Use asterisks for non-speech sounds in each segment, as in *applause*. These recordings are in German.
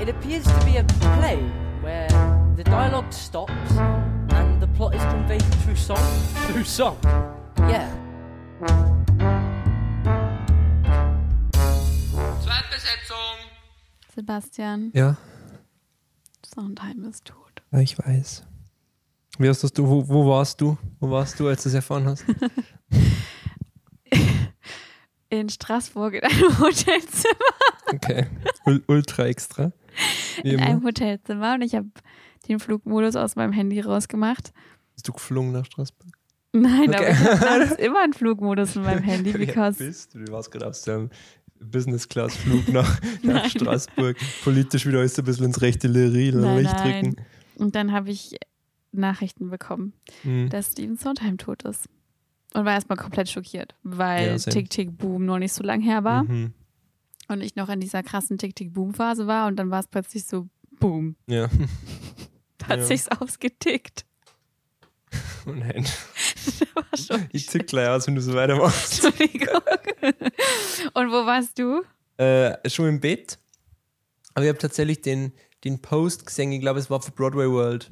It appears to be a play where the dialogue stops and the plot is conveyed through song. Through song? Yeah. Zweitbesetzung. Sebastian, Ja, Sondheim ist tot. ja, ich weiß. Wie hast du, wo, wo warst du? Wo warst du, als du es erfahren hast? *laughs* In Straßburg in einem Hotelzimmer. Okay. Ul ultra extra. *laughs* In einem Hotelzimmer und ich habe den Flugmodus aus meinem Handy rausgemacht. Bist du geflogen nach Straßburg? Nein, Okay. aber ich habe *laughs* immer einen Flugmodus in meinem Handy, because bist du? Du warst gerade auf so einem Business-Class-Flug *laughs* nach, nach. Straßburg. Politisch wieder alles ein bisschen ins rechte Licht Nein, drücken. Und dann habe ich Nachrichten bekommen, Hm. dass Steven Sondheim tot ist. Und war erstmal komplett schockiert, weil Ja. Tick Tick Boom noch nicht so lang her war Mhm. Und ich noch in dieser krassen Tick Tick Boom Phase war und dann war es plötzlich so Boom. Ja. Da *laughs* hat Ja. sich's ausgetickt. *laughs* Oh nein. *laughs* Ich zick gleich aus, wenn du so weitermachst. Entschuldigung. Und wo warst du? Äh, schon im Bett. Aber ich habe tatsächlich den, den Post gesehen, ich glaube, es war für Broadway World.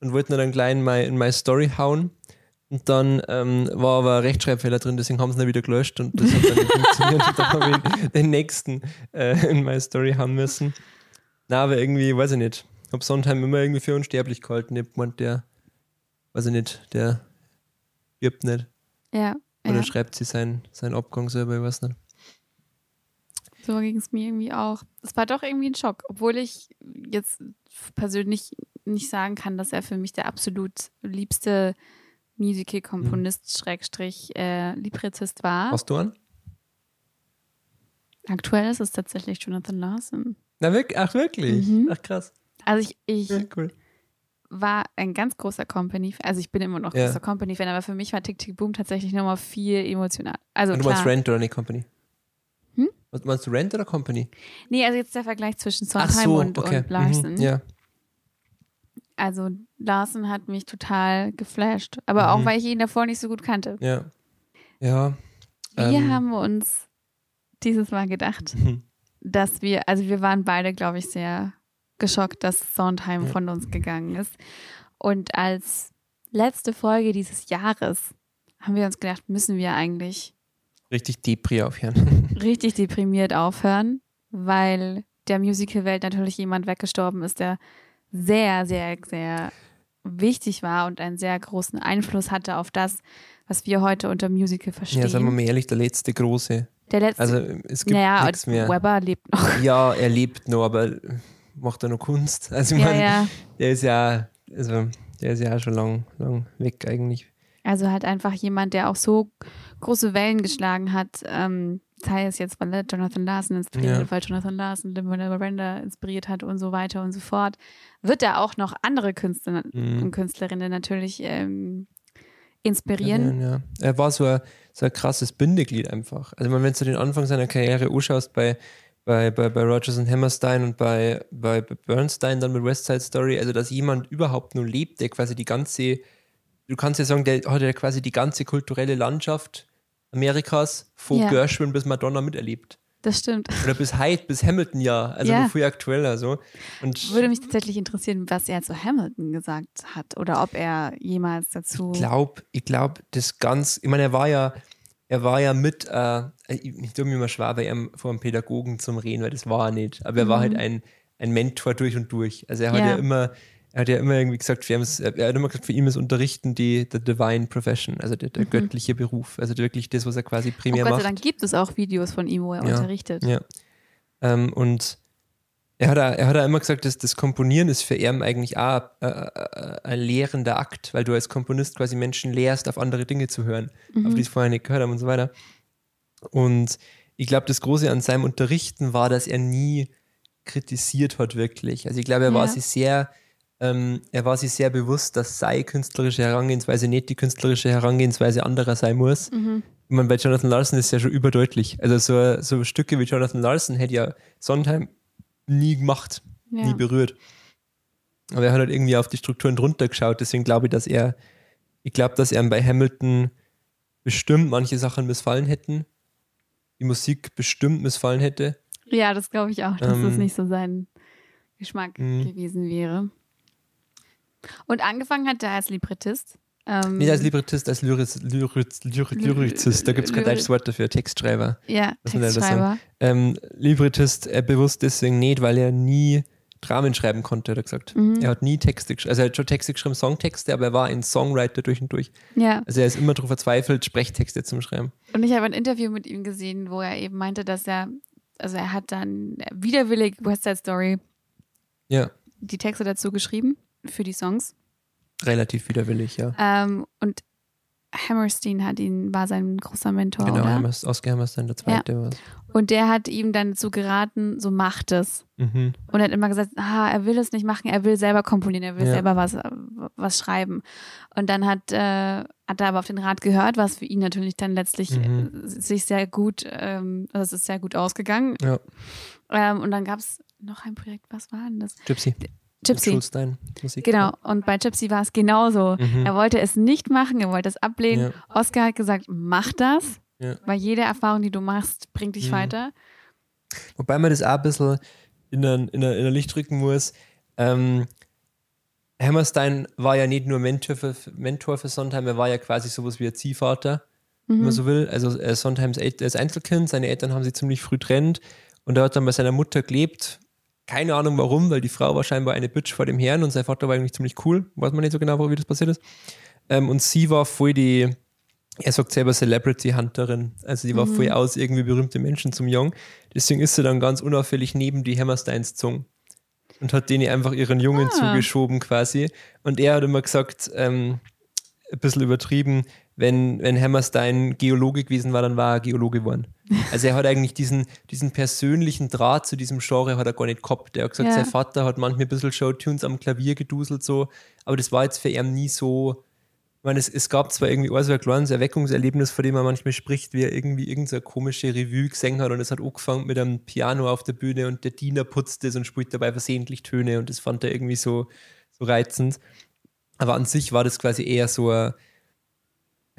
Und wollte ihn dann gleich in meine in my Story hauen. Und dann ähm, war aber ein Rechtschreibfehler drin, deswegen haben sie ihn wieder gelöscht und das hat dann nicht funktioniert. Und dann habe ich den nächsten äh, in my Story hauen müssen. Na, aber irgendwie, weiß ich nicht. Ich habe Sondheim immer irgendwie für unsterblich gehalten. Ich hab gemeint, der, weiß ich nicht, der stirbt nicht. Ja. Oder ja. schreibt sie seinen, seinen Abgang selber, ich weiß nicht. So ging es mir irgendwie auch. Es war doch irgendwie ein Schock, obwohl ich jetzt persönlich nicht sagen kann, dass er für mich der absolut liebste Musical-Komponist, Schrägstrich, äh, Librettist war. Hast du an? Aktuell ist es tatsächlich Jonathan Larson. Na, wirklich? Ach, wirklich? Mhm. Ach, krass. Also ich, ich Ja, cool. war ein ganz großer Company, also ich bin immer noch Ja. großer Company-Fan, aber für mich war Tick Tick Boom tatsächlich nochmal viel emotional. Also Und du klar. meinst Rent oder nicht Company? Hm? Was meinst du, Rent oder Company? Nee, also jetzt der Vergleich zwischen Sondheim so, und, okay. und Larson. Mhm. Ja. Also Larson hat mich total geflasht. Aber auch, Mhm. weil ich ihn davor nicht so gut kannte. Ja. Ja. Wir ähm, haben uns dieses Mal gedacht, mhm. dass wir, also wir waren beide, glaube ich, sehr geschockt, dass Sondheim Ja. von uns gegangen ist. Und als letzte Folge dieses Jahres haben wir uns gedacht, müssen wir eigentlich Richtig Depri aufhören. *laughs* richtig deprimiert aufhören, weil der Musical-Welt natürlich jemand weggestorben ist, der sehr, sehr, sehr wichtig war und einen sehr großen Einfluss hatte auf das, was wir heute unter Musical verstehen. ja, sagen wir mal ehrlich, der letzte große. der letzte, Also, es gibt naja, nichts mehr. Weber lebt noch. *laughs* Ja, er lebt noch, aber macht er noch Kunst? *laughs* Also, ich Ja, meine, ja. der ist ja, also, der ist ja schon lang, lang weg eigentlich. Also halt einfach jemand, der auch so große Wellen geschlagen hat, ähm, sei es jetzt, weil er Jonathan Larson inspiriert Ja. hat, weil Jonathan Larson Lin-Manuel Miranda inspiriert hat und so weiter und so fort, wird er auch noch andere Künstler Mhm. und Künstlerinnen natürlich ähm, inspirieren. Ja, ja. Er war so ein, so ein krasses Bindeglied einfach. Also, wenn du den Anfang seiner Karriere anschaust bei, bei, bei, bei Rogers und Hammerstein und bei, bei, bei Bernstein dann mit West Side Story, also dass jemand überhaupt nur lebt, der quasi die ganze, du kannst ja sagen, der hat ja quasi die ganze kulturelle Landschaft Amerikas von Ja. Gershwin bis Madonna miterlebt. Das stimmt. Oder bis Hyde, bis Hamilton ja, also Ja. viel aktueller so. Und Würde mich tatsächlich interessieren, was er zu Hamilton gesagt hat oder ob er jemals dazu. Ich glaube, ich glaube, das ganz, ich meine, er war ja, er war ja mit, äh, ich, tue mir immer schwer bei ihm vor einem Pädagogen zum Reden, weil das war er nicht. Aber er war halt ein, ein Mentor durch und durch. Also er hat Mhm. Ja. ja, immer, er hat ja immer irgendwie gesagt, für ihn ist, er hat immer gesagt, für ihn ist Unterrichten die the divine profession, also der, der göttliche Beruf, also wirklich das, was er quasi oh primär Gott sei macht. Dank gibt es auch Videos von ihm, wo er Ja. unterrichtet. Ja. Ähm, und er hat, er hat immer gesagt, dass das Komponieren ist für ihn eigentlich auch äh, äh, ein lehrender Akt, weil du als Komponist quasi Menschen lehrst, auf andere Dinge zu hören, auf die es vorher nicht gehört haben und so weiter. Und ich glaube, das Große an seinem Unterrichten war, dass er nie kritisiert hat, wirklich. Also ich glaube, er war Ja. sich sehr, ähm, er war sich sehr bewusst, dass seine künstlerische Herangehensweise nicht die künstlerische Herangehensweise anderer sein muss. Mhm. Ich meine, bei Jonathan Larson ist es ja schon überdeutlich. Also so, so Stücke wie Jonathan Larson hätte ja Sondheim nie gemacht, Ja. nie berührt. Aber er hat halt irgendwie auf die Strukturen drunter geschaut. Deswegen glaube ich, dass er, ich glaube, dass er bei Hamilton bestimmt manche Sachen missfallen hätten. Die Musik bestimmt missfallen hätte. Ja, das glaube ich auch, dass Ähm, das nicht so sein, Geschmack Mhm. gewesen wäre. Und angefangen hat er als Librettist. Ähm, Nicht als Librettist, als Lyriz, Lyriz, Lyriz, Lyricist. Da gibt es kein deutsches Wort dafür. Textschreiber. ja, was soll er da Textschreiber. Ähm, Librettist äh, bewusst deswegen nicht, weil er nie Dramen schreiben konnte, hat er gesagt. Mhm. Er hat nie Texte geschrieben. Also er hat schon Texte geschrieben, Songtexte, aber er war ein Songwriter durch und durch. Ja, Also er ist immer darauf verzweifelt, Sprechtexte zu schreiben. und ich habe ein Interview mit ihm gesehen, wo er eben meinte, dass er, also er hat dann widerwillig West Side Story Ja, die Texte dazu geschrieben für die Songs. relativ widerwillig, ja. Ähm, und Hammerstein hat ihn, war sein großer Mentor. Genau, oder? Hammers, Oscar Hammerstein, der zweite war Und der hat ihm dann dazu geraten, so macht es. mhm. Und hat immer gesagt, ah, er will es nicht machen, er will selber komponieren, er will Ja. selber was, was schreiben. Und dann hat, äh, hat er aber auf den Rat gehört, was für ihn natürlich dann letztlich Mhm. äh, sich sehr gut, ähm, also es ist sehr gut ausgegangen. Ja. Ähm, und dann gab es noch ein Projekt, was war denn das? Gypsy. Gypsy. Schulstein Musik. Genau, und bei Gypsy war es genauso. Mhm. Er wollte es nicht machen, er wollte es ablehnen. Ja. Oscar hat gesagt, mach das, Ja. weil jede Erfahrung, die du machst, bringt dich Mhm. weiter. Wobei man das auch ein bisschen in ein, in ein, in ein Licht rücken muss. Ähm, Hammerstein war ja nicht nur Mentor für, Mentor für Sondheim, er war ja quasi sowas wie ein Ziehvater, wenn Mhm. man so will. Also äh, Sondheims er ist Einzelkind, seine Eltern haben sich ziemlich früh trennt und er hat dann bei seiner Mutter gelebt. Keine Ahnung warum, weil die Frau war scheinbar eine Bitch vor dem Herrn und sein Vater war eigentlich ziemlich cool. Weiß man nicht so genau, wie das passiert ist. Ähm, und sie war voll die, er sagt selber Celebrity Hunterin. Also die war Mhm. voll aus, irgendwie berühmte Menschen zum Jungen. Deswegen ist sie dann ganz unauffällig neben die Hammersteins gezogen und hat denen einfach ihren Jungen Ah. zugeschoben quasi. Und er hat immer gesagt, ähm, ein bisschen übertrieben, wenn, wenn Hammerstein Geologe gewesen war, dann war er Geologe geworden. Also er hat eigentlich diesen, diesen persönlichen Draht zu diesem Genre hat er gar nicht gehabt. Er hat gesagt, Ja. sein Vater hat manchmal ein bisschen Showtunes am Klavier geduselt so, aber das war jetzt für ihn nie so, ich meine, es, es gab zwar irgendwie auch so ein kleines Erweckungserlebnis, von dem er manchmal spricht, wie er irgendwie irgendeine komische Revue gesungen hat und es hat angefangen mit einem Piano auf der Bühne und der Diener putzt es und spielt dabei versehentlich Töne und das fand er irgendwie so, so reizend. Aber an sich war das quasi eher so ein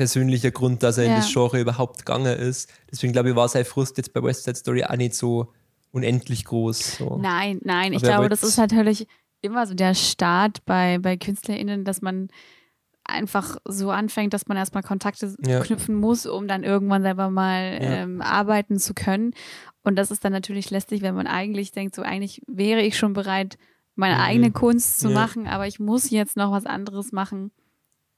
persönlicher Grund, dass er in Ja. das Genre überhaupt gegangen ist. Deswegen glaube ich, war sein Frust jetzt bei West Side Story auch nicht so unendlich groß. So. Nein, nein, ich Aber er glaube, das ist natürlich immer so der Start bei, bei KünstlerInnen, dass man einfach so anfängt, dass man erstmal Kontakte Ja. knüpfen muss, um dann irgendwann selber mal Ja. ähm, arbeiten zu können. Und das ist dann natürlich lästig, wenn man eigentlich denkt, so eigentlich wäre ich schon bereit, meine Mhm. eigene Kunst zu Ja. machen, aber ich muss jetzt noch was anderes machen,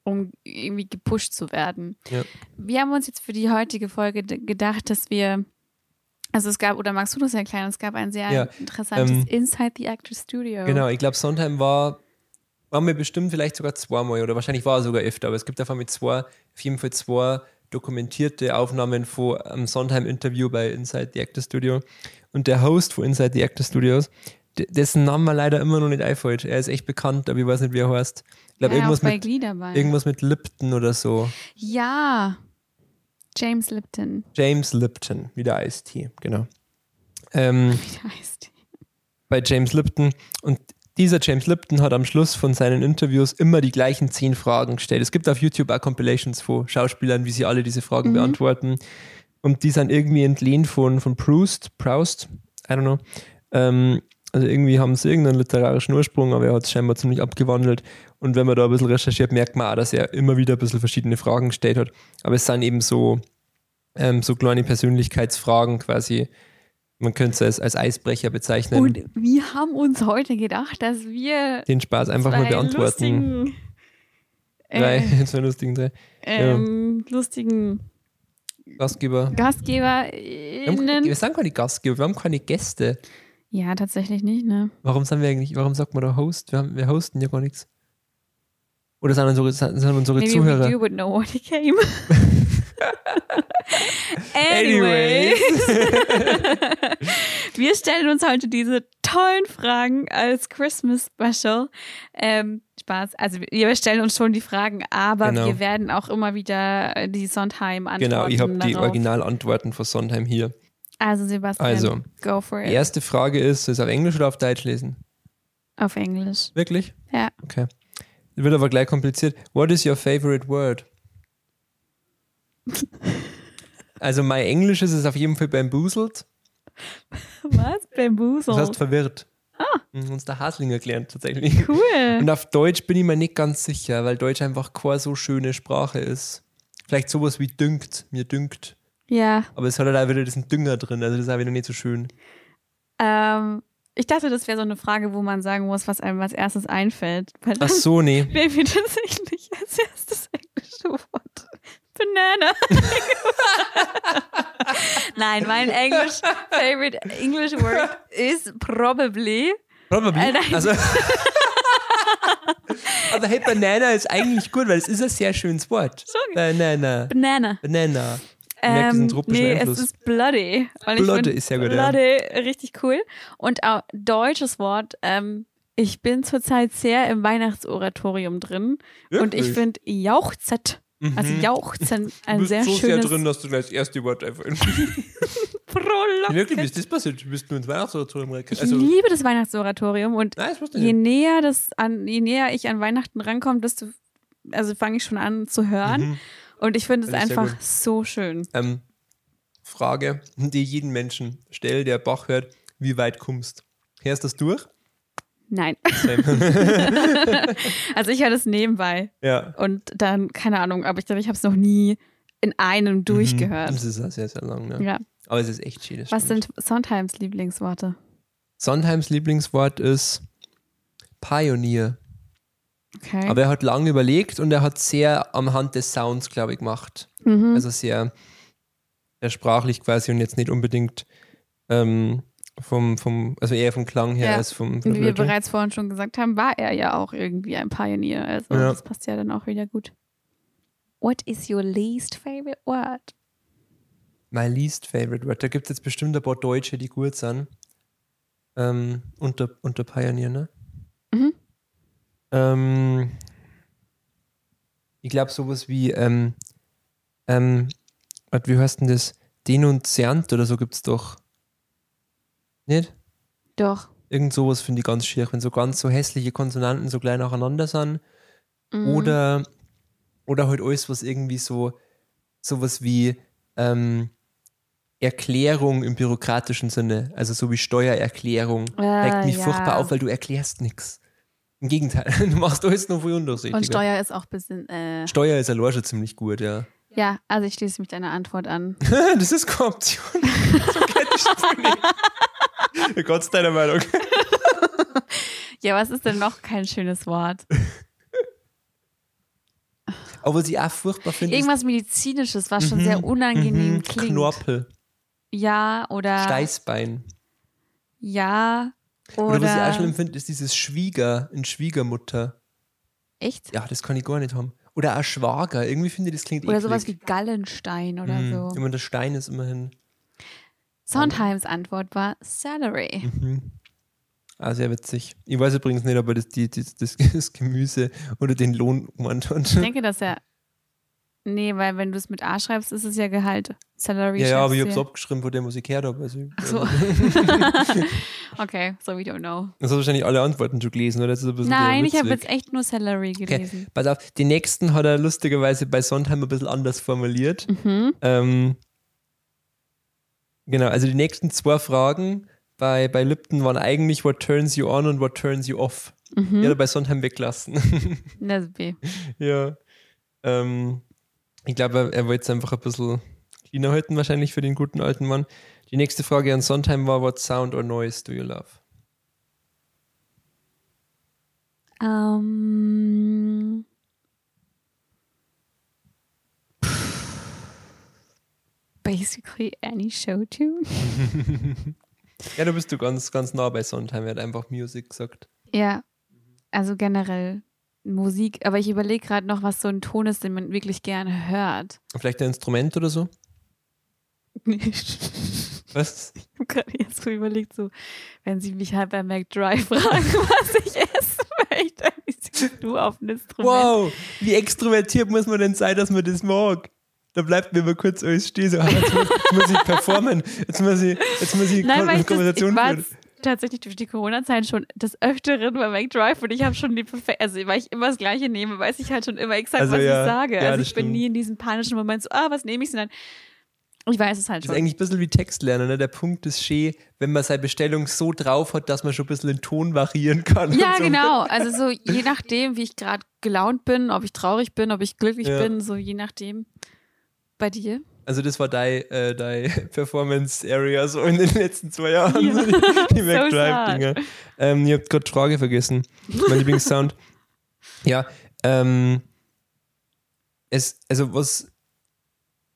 um irgendwie gepusht zu werden. Ja. Wir haben uns jetzt für die heutige Folge gedacht, dass wir also es gab, oder magst du das erklären? Es gab ein sehr Ja, interessantes ähm, Inside the Actor Studio. Genau, ich glaube, Sondheim war, waren wir bestimmt vielleicht sogar zweimal oder wahrscheinlich war er sogar öfter, aber es gibt einfach mit zwei, auf jeden Fall zwei dokumentierte Aufnahmen von einem Sondheim-Interview bei Inside the Actor Studio. Und der Host von Inside the Actor Studios, dessen Namen mir leider immer noch nicht einfällt. Er ist echt bekannt, aber ich weiß nicht, wie er heißt. Ich glaube, ja, irgendwas, mit, irgendwas mit Lipton oder so. Ja, James Lipton. James Lipton, wie der Eistee, genau. Ähm, *laughs* Wie heißt die? bei James Lipton. Und dieser James Lipton hat am Schluss von seinen Interviews immer die gleichen zehn Fragen gestellt. Es gibt auf YouTube auch Compilations von Schauspielern, wie sie alle diese Fragen Mhm. beantworten. Und die sind irgendwie entlehnt von, von Proust, Proust, I don't know. Ähm, also irgendwie haben sie irgendeinen literarischen Ursprung, aber er hat es scheinbar ziemlich abgewandelt. Und wenn man da ein bisschen recherchiert, merkt man auch, dass er immer wieder ein bisschen verschiedene Fragen gestellt hat. Aber es sind eben so, ähm, so kleine Persönlichkeitsfragen quasi. Man könnte es als, als Eisbrecher bezeichnen. Und wir haben uns heute gedacht, dass wir den Spaß einfach mal beantworten. lustigen, Drei, äh, *laughs* zwei lustigen drei. ähm, lustigen Gastgeber. Wir, haben, wir sind keine Gastgeber, wir haben keine Gäste. Ja, tatsächlich nicht, ne? Warum sind wir eigentlich, warum sagt man da Host? Wir, haben, wir hosten ja gar nichts. Oder sind unsere, sind unsere Maybe Zuhörer? we do, but nobody *laughs* came. anyway. *laughs* wir stellen uns heute diese tollen Fragen als Christmas Special. Ähm, Spaß. Also wir stellen uns schon die Fragen, aber Genau. wir werden auch immer wieder die Sondheim antworten. Genau, ich habe die. Originalantworten von Sondheim hier. Also Sebastian, Also, go for Die it. erste Frage ist, es auf Englisch oder auf Deutsch lesen? Auf Englisch. Wirklich? Ja. Okay. Wird aber gleich kompliziert. What is your favorite word? *laughs* Also mein Englisch ist es auf jeden Fall bamboozled. Was? Bamboozled. Das heißt verwirrt. Mhm, Uns der Haslinger gelernt, tatsächlich. Cool. Und auf Deutsch bin ich mir nicht ganz sicher, weil Deutsch einfach keine so schöne Sprache ist. Vielleicht sowas wie dünkt, mir dünkt. Ja. Aber es hat halt auch wieder diesen Dünger drin, also das ist auch wieder nicht so schön. Ähm, ich dachte, das wäre so eine Frage, wo man sagen muss, was einem als erstes einfällt. Weil Ach so, nee. *laughs* wäre mir tatsächlich als erstes englische Wort Banana. *laughs* Nein, mein English favorite English word is probably. Probably. Äh, also, *laughs* aber hey, Banana ist eigentlich gut, weil es ist ein sehr schönes Wort. Sorry. Banana. Banana. Banana. Ich merke diesen Ähm, tropischen nee, Einfluss. es ist Bloody. Weil Bloody ist ja gut, ja. Bloody richtig cool. Und auch deutsches Wort. Ähm, ich bin zurzeit sehr im Weihnachtsoratorium drin. Und ich Wirklich? finde Jauchzet, also Jauchzen, *laughs* du ein bist sehr so sehr schönes drin, dass du gleich das erste Wort einfach. Prolog. *laughs* Wirklich, wie ist das passiert? Du bist nur ins Weihnachtsoratorium rein. Ich Also, liebe das Weihnachtsoratorium und nein, das je näher das an, je näher ich an Weihnachten rankomme, desto, also fange ich schon an zu hören. Mhm. Und ich finde es einfach so schön. Ähm, Frage, die jeden Menschen stellt, der Bach hört: Wie weit kommst Hörst du das durch? Nein. *laughs* also ich höre das nebenbei. ja. Und dann, keine Ahnung, aber ich glaube, ich habe es noch nie in einem durchgehört. Das ist auch sehr, sehr lang, ne? Ja. Aber es ist echt schön. Was stimmt. sind Sondheims Lieblingsworte? Sondheims Lieblingswort ist Pioneer. Okay. Aber er hat lange überlegt und er hat sehr am Hand des Sounds, glaube ich, gemacht. mhm. Also sehr, sehr sprachlich quasi und jetzt nicht unbedingt ähm, vom, vom, also eher vom Klang her Ja. als vom, wie wir bereits vorhin schon gesagt haben, war er ja auch irgendwie ein Pioneer. Also Ja. das passt ja dann auch wieder gut. What is your least favorite word? My least favorite word. Da gibt es jetzt bestimmt ein paar Deutsche, die gut sind. Ähm, unter, unter Pioneer, ne? Ähm, ich glaube, sowas wie, ähm, ähm, wie heißt denn das? Denunziant oder so gibt es doch. Nicht? Doch. Irgend sowas finde ich ganz schier, wenn so ganz so hässliche Konsonanten so klein nacheinander sind. Mhm. Oder, oder halt alles, was irgendwie so, sowas wie ähm, Erklärung im bürokratischen Sinne, also so wie Steuererklärung, Ah, regt mich ja. furchtbar auf, weil du erklärst nichts. Im Gegenteil, *laughs* du machst alles nur viel undurchsichtiger. Und Steuer ist auch ein bisschen. Äh, Steuer ist allein schon ziemlich gut, ja. ja, also ich schließe mich deiner Antwort an. *laughs* das ist keine Option. *laughs* so ich. Gott deiner Meinung. Ja, was ist denn noch kein schönes Wort? Aber ich auch furchtbar finde, Irgendwas Medizinisches, was schon sehr unangenehm mhm, klingt. Knorpel, Ja, oder. Steißbein. Ja. Oder. Oder, was ich auch schlimm finde, ist dieses Schwieger in Schwiegermutter. Echt? Ja, das kann ich gar nicht haben. Oder auch Schwager. Irgendwie finde ich, das klingt Oder eklig. sowas wie Gallenstein oder Mhm. so. Immer der Stein ist immerhin. Sondheims Antwort war Salary. Mhm. Ah, sehr witzig. Ich weiß übrigens nicht, ob er das, die, das, *laughs* das, Gemüse oder den Lohn hat. Ich denke, dass er. Nee, weil wenn du es mit A schreibst, ist es ja Gehalt. Salary Ja, ja, aber ich habe es abgeschrieben, dem, was ich gehört habe. Also, Ach so. *laughs* okay, so we don't know. Das hast du wahrscheinlich alle Antworten schon gelesen, oder? Nein, ich habe jetzt echt nur Salary Okay, gelesen. pass auf, die nächsten hat er lustigerweise bei Sondheim ein bisschen anders formuliert. Mhm. Ähm, genau, also die nächsten zwei Fragen bei, bei Lipton waren eigentlich What turns you on und What turns you off. Mhm. Die hat er bei Sondheim weggelassen. Das ist B. *laughs* ja. Ähm, ich glaube, er, wollte es einfach ein bisschen cleaner halten, wahrscheinlich für den guten alten Mann. Die nächste Frage an Sondheim war: What sound or noise do you love? Ähm. Basically any show tune. *laughs* Ja, da bist du ganz, ganz nah bei Sondheim. Er hat einfach Music gesagt. Ja, also generell Musik. Aber ich überlege gerade noch, was so ein Ton ist, den man wirklich gerne hört. Vielleicht ein Instrument oder so? *laughs* ich Was? habe gerade jetzt so überlegt, so, wenn sie mich halt bei McDrive *laughs* fragen, was ich essen möchte, ich du auf ein Instrument. Wow, wie extrovertiert muss man denn sein, dass man das mag? Da bleibt mir mal kurz alles stehen, so, ah, jetzt, muss, jetzt muss ich performen, jetzt muss ich, jetzt muss ich Nein, ich, ich Konversation führen. Tatsächlich durch die Corona-Zeit schon des Öfteren bei McDrive und ich habe schon die perfekte, also weil ich immer das Gleiche nehme, weiß ich halt schon immer exakt, Also was ja, ich sage. ja, also ich bin stimmt. nie in diesem panischen Moment so, ah, was nehme ich, sondern Ich weiß es halt Das ist schon. eigentlich ein bisschen wie Textlernen. Ne? Der Punkt ist schön, wenn man seine Bestellung so drauf hat, dass man schon ein bisschen den Ton variieren kann. Ja, so. genau. Also so je nachdem, wie ich gerade gelaunt bin, ob ich traurig bin, ob ich glücklich Ja. bin, so je nachdem. Bei dir? Also das war dein, äh, dein *laughs* Performance-Area so in den letzten zwei Jahren. Ja. So *laughs* die die So McDrive-Dinger. ähm, ihr habt gerade Frage vergessen. Mein Lieblingssound. *laughs* Ja, ähm, es, also was,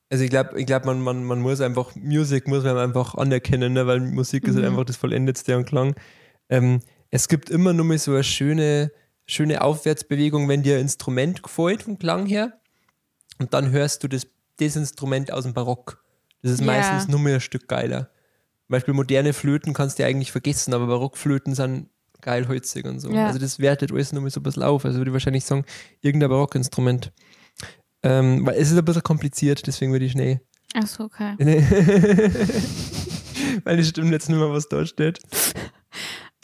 also ich glaube, ich glaub, man, man, man muss einfach, Musik muss man einfach anerkennen, ne? weil Musik ist halt Mhm. einfach das Vollendetste an Klang. Ähm, es gibt immer nur mal so eine schöne, schöne Aufwärtsbewegung, wenn dir ein Instrument gefällt vom Klang her und dann hörst du das, das Instrument aus dem Barock. Das ist Ja. meistens nur mehr ein Stück geiler. Zum Beispiel moderne Flöten kannst du ja eigentlich vergessen, aber Barockflöten sind geil holzig und so. Ja. Also das wertet alles nur mal so ein bisschen auf. Also würde ich wahrscheinlich sagen, irgendein Barockinstrument. Ähm, weil es ist ein bisschen kompliziert, deswegen würde ich schnell. Ach so, okay. *laughs* weil es stimmt jetzt nicht mehr, was da steht.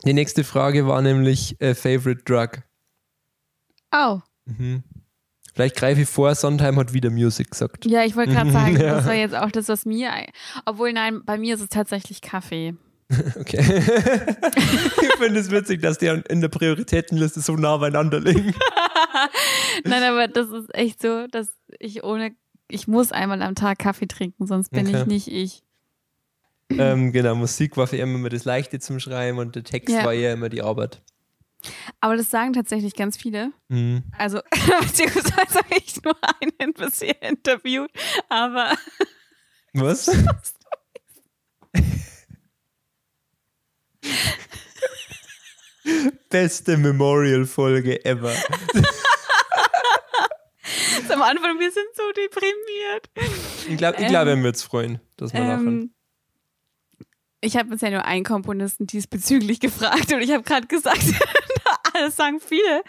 Die nächste Frage war nämlich äh, Favorite Drug. Oh, Mhm. Vielleicht greife ich vor, Sondheim hat wieder Music gesagt. ja, ich wollte gerade sagen, *laughs* Ja. das war jetzt auch das, was mir. Obwohl, nein, bei mir ist es tatsächlich Kaffee. *laughs* Okay. ich finde es witzig, dass die in der Prioritätenliste so nah beieinander liegen. *laughs* Nein, aber das ist echt so, dass ich ohne. Ich muss einmal am Tag Kaffee trinken, sonst bin Okay. ich nicht ich. ähm, genau, Musik war für ihn immer das Leichte zum Schreiben und der Text Ja. war ja immer die Arbeit. Aber das sagen tatsächlich ganz viele. Mhm. Also, *laughs* beziehungsweise habe ich nur einen bisher interviewt, aber *laughs* Was? Beste Memorial-Folge ever. *laughs* am Anfang, wir sind so deprimiert. Ich glaube, ich Ähm, glaub, er wird es freuen, dass wir. Ähm, ich habe bisher nur einen Komponisten diesbezüglich gefragt und ich habe gerade gesagt, *laughs* alles sagen viele.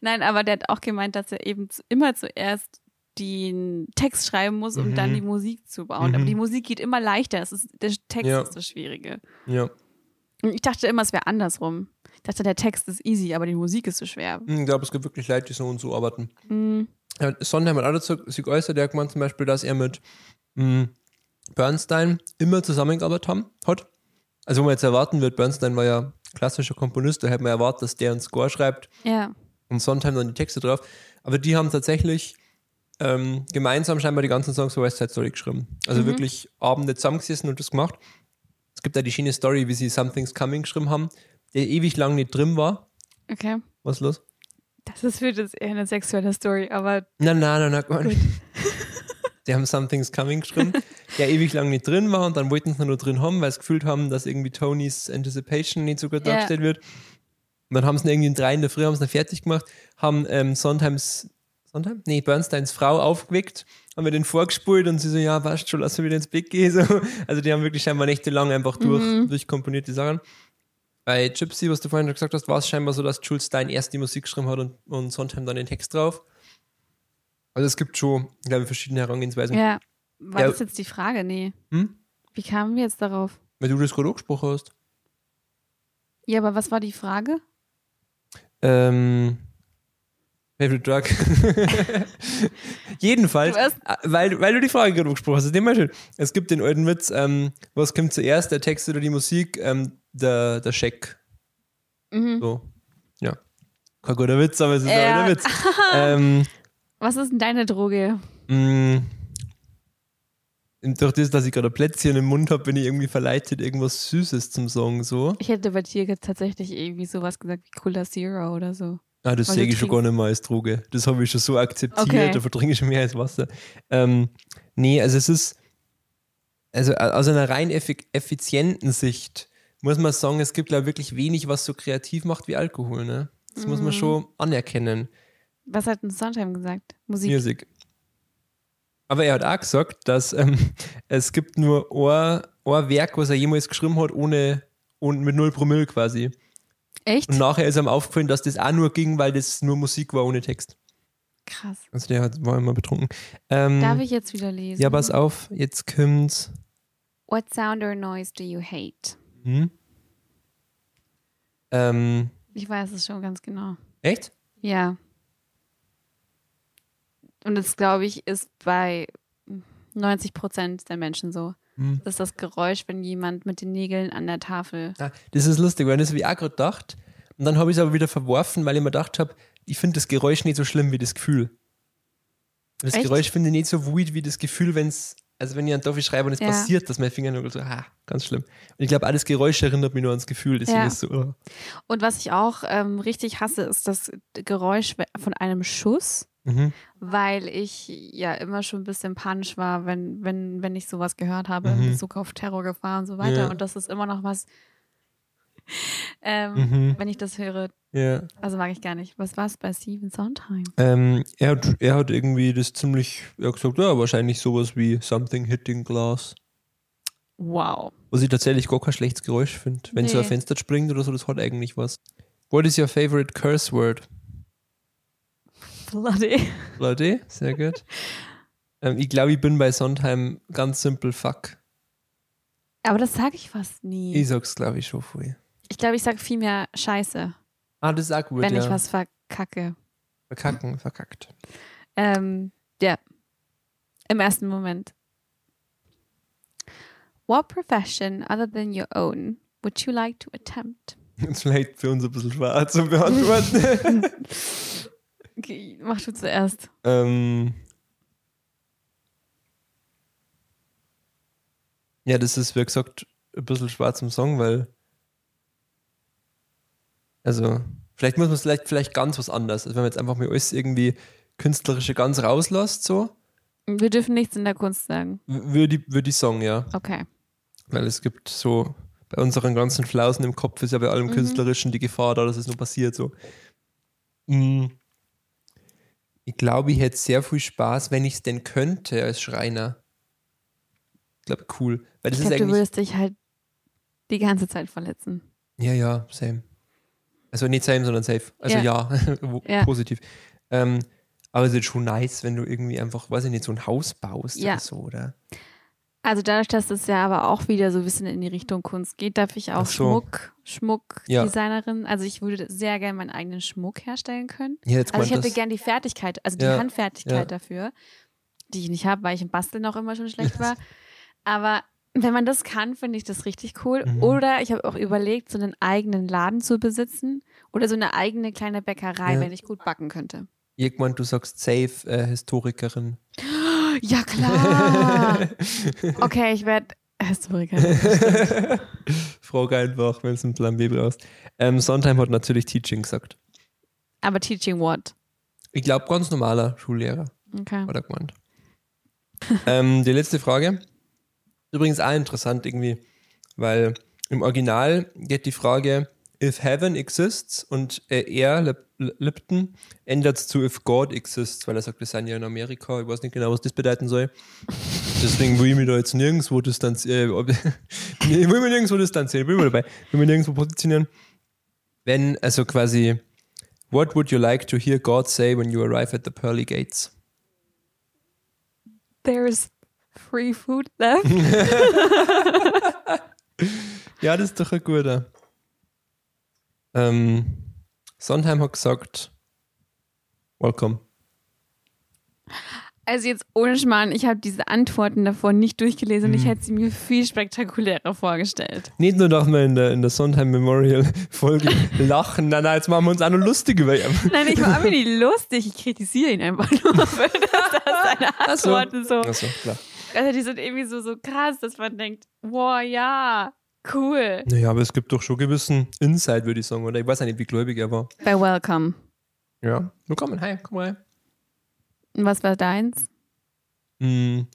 Nein, aber der hat auch gemeint, dass er eben immer zuerst den Text schreiben muss, um Mhm. dann die Musik zu bauen. Aber Mhm. die Musik geht immer leichter. Es ist, der Text Ja. ist das Schwierige. Ja. Und ich dachte immer, es wäre andersrum. Ich dachte, der Text ist easy, aber die Musik ist so schwer. Ich glaube, es gibt wirklich Leute, die so und so arbeiten. Mhm. Ja, Sondheim hat dazu sich geäußert, der hat gemeint zum Beispiel, dass er mit mh, Bernstein immer zusammengearbeitet haben, hat. Also, wo man jetzt erwarten wird, Bernstein war ja klassischer Komponist, da hätte man erwartet, dass der einen Score schreibt Ja. und Sondheim dann die Texte drauf. Aber die haben tatsächlich ähm, gemeinsam scheinbar die ganzen Songs für West Side Story geschrieben. Also Mhm. wirklich Abende zusammengesessen und das gemacht. Es gibt da die schöne Story, wie sie Something's Coming geschrieben haben, der ewig lang nicht drin war. Okay. Was ist los? Das ist für das eher eine sexuelle Story, aber Nein, nein, nein, nein, gar nicht. Die haben Something's Coming geschrieben, *laughs* der ewig lang nicht drin war und dann wollten sie nur drin haben, weil sie gefühlt haben, dass irgendwie Tonys Anticipation nicht so gut Ja. dargestellt wird. Und dann haben sie irgendwie in drei in der Früh haben sie fertig gemacht, haben ähm, Sondheims, Sondheim? Nee, Bernsteins Frau aufgeweckt, haben wir den vorgespult und sie so, ja, passt schon, lass mich wieder ins Bett gehen. *laughs* So. Also die haben wirklich scheinbar nächtelang einfach durch, Mhm. durchkomponiert die Sachen. Bei Gypsy, was du vorhin schon gesagt hast, war es scheinbar so, dass Jules Stein erst die Musik geschrieben hat und, und Sondheim dann den Text drauf. Also es gibt schon, glaube ich, verschiedene Herangehensweisen. ja. War Ja. das jetzt die Frage? Nee. Hm? Wie kamen wir jetzt darauf? Weil du das gerade angesprochen hast. Ja, aber was war die Frage? Ähm, Favorite Drug. *laughs* Jedenfalls, äh, weil, weil du die Frage gerade angesprochen hast, ist immer schön. Es gibt den alten Witz, ähm, was kommt zuerst, der Text oder die Musik? Ähm, der, der Scheck. Mhm. So. Ja. Kein guter Witz, aber es ist Ja. auch ein Witz. *laughs* ähm, Was ist denn deine Droge? mh, durch das, dass ich gerade Plätzchen im Mund habe, bin ich irgendwie verleitet, irgendwas Süßes zum Sagen. So. Ich hätte bei dir jetzt tatsächlich irgendwie sowas gesagt wie Cola Zero oder so. Ah, das sehe ich schon gar nicht mehr als Droge. Das habe ich schon so akzeptiert, Okay. da verdringe ich schon mehr als Wasser. Ähm, nee, also es ist, also äh, aus einer rein effi effizienten Sicht muss man sagen, es gibt glaube wirklich wenig, was so kreativ macht wie Alkohol. Ne? Das muss man Mhm. schon anerkennen. Was hat denn Sondheim gesagt? Musik. Music. Aber er hat auch gesagt, dass ähm, *laughs* es gibt nur ein, ein Werk, was er jemals geschrieben hat, ohne und mit 0 Promille quasi. Echt? Und nachher ist ihm aufgefallen, dass das auch nur ging, weil das nur Musik war ohne Text. Krass. Also der hat, war immer betrunken. Ähm, Darf ich jetzt wieder lesen? ja, pass auf, jetzt kommt's. What sound or noise do you hate? Hm? Ähm, Ich weiß es schon ganz genau. echt? Ja. Und das, glaube ich, ist bei, 90 Prozent der Menschen so. Hm. Das ist das Geräusch, wenn jemand mit den Nägeln an der Tafel. Ah, das ist lustig, weil das habe ich auch gerade gedacht. Und dann habe ich es aber wieder verworfen, weil ich mir gedacht habe, ich finde das Geräusch nicht so schlimm wie das Gefühl. Das Echt? Geräusch finde ich nicht so weird wie das Gefühl, wenn es, also wenn ich einen Tafel schreibe und es Ja. passiert, dass mein Fingernagel so, ah, ganz schlimm. Und ich glaube, alles Geräusch erinnert mich nur ans Gefühl, deswegen Ja. ist so, oh. Und was ich auch ähm, richtig hasse, ist das Geräusch von einem Schuss, mhm. weil ich ja immer schon ein bisschen panisch war, wenn, wenn, wenn ich sowas gehört habe Mhm. in Bezug auf Terrorgefahr und so weiter. Ja. Und das ist immer noch was, *laughs* ähm, Mhm. wenn ich das höre, ja. also mag ich gar nicht. Was war es bei Steven Sondheim? Ähm, er, hat, er hat irgendwie das ziemlich, er hat gesagt, ja, wahrscheinlich sowas wie Something Hitting Glass. Wow. Was ich tatsächlich gar kein schlechtes Geräusch finde. Wenn so ein Nee. Fenster springt oder so, das hat eigentlich was. What is your favorite curse word? Bloody. Leute, sehr gut. *laughs* ähm, ich glaube, ich bin bei Sondheim ganz simpel fuck. Aber das sage ich fast nie. Ich sag's, glaube ich, schon viel. Ich glaube, ich sage viel mehr Scheiße, Ah, das ist auch gut, wenn ja. ich was verkacke. Verkacken, verkackt. Ähm, ja. Im ersten Moment. What profession other than your own would you like to attempt? *laughs* Das ist vielleicht für uns ein bisschen schwer zu beantworten. *laughs* Okay, mach du zuerst. ähm, ja, das ist, wie gesagt, ein bisschen schwer zum Song, weil also, vielleicht muss man es vielleicht, vielleicht ganz was anderes. Also wenn man jetzt einfach mal alles irgendwie künstlerische ganz rauslässt, so, Wir dürfen nichts in der Kunst sagen. würde ich, würde ich sagen, ja. Okay. Weil es gibt so, bei unseren ganzen Flausen im Kopf ist ja bei allem Mhm. Künstlerischen die Gefahr da, dass es nur passiert. So. Mm. Ich glaube, ich hätte sehr viel Spaß, wenn ich es denn könnte als Schreiner. Ich glaube, cool. Weil das Ich ist glaube, du eigentlich. würdest dich halt die ganze Zeit verletzen. Ja, ja, same. Also nicht same, sondern safe. Also ja, *laughs* Wo- Ja. positiv. Ähm, aber es ist schon nice, wenn du irgendwie einfach, weiß ich nicht, so ein Haus baust Ja. oder so, oder? Also dadurch, dass es ja aber auch wieder so ein bisschen in die Richtung Kunst geht, darf ich auch so. Schmuck, Ja. Schmuckdesignerin. Also ich würde sehr gerne meinen eigenen Schmuck herstellen können. Ja, Also ich hätte das- gern die Fertigkeit, also die Ja, Handfertigkeit ja. dafür, die ich nicht habe, weil ich im Basteln auch immer schon schlecht *laughs* war. Aber wenn man das kann, finde ich das richtig cool. Mhm. Oder ich habe auch überlegt, so einen eigenen Laden zu besitzen oder so eine eigene kleine Bäckerei, Ja. wenn ich gut backen könnte. Gemeint, du sagst safe äh, Historikerin. Ja, klar. okay, ich werde Historikerin. *laughs* Frage einfach, wenn es einen Plan B brauchst. Ähm, Sondheim hat natürlich Teaching gesagt. Aber teaching what? Ich glaube, ganz normaler Schullehrer, Okay. hat er gemeint. *laughs* ähm, die letzte Frage. Übrigens auch interessant irgendwie, weil im Original geht die Frage, if heaven exists und äh, er, Lipton, ändert es zu if God exists, weil er sagt, wir sind ja in Amerika, ich weiß nicht genau, was das bedeuten soll. Deswegen will ich mich da jetzt nirgendwo distanzieren. Äh, *laughs* ich will mich nirgendwo distanzieren, ich bin immer dabei. Ich will mich nirgendwo positionieren. Wenn, also quasi, what would you like to hear God say when you arrive at the pearly gates? There's free food left. *laughs* Ja, das ist doch ein guter. Ähm, Sondheim hat gesagt, welcome. Also jetzt ohne Schmarrn, ich habe diese Antworten davor nicht durchgelesen und ich Mhm. hätte sie mir viel spektakulärer vorgestellt. Nicht nur, dass wir in der, in der Sondheim Memorial Folge *laughs* lachen, nein, nein, jetzt machen wir uns auch noch lustig über ihn. Nein, ich war mir nicht *laughs* lustig, ich kritisiere ihn einfach nur *laughs* für das, seine Ach so. Antworten so. Achso, klar. Also die sind irgendwie so, so krass, dass man denkt, wow, ja, cool. Naja, aber es gibt doch schon gewissen Insight, würde ich sagen, oder? Ich weiß auch nicht, wie gläubig er war. Bei Welcome. Ja. Willkommen, hi, komm rein. Und was war deins? Hm.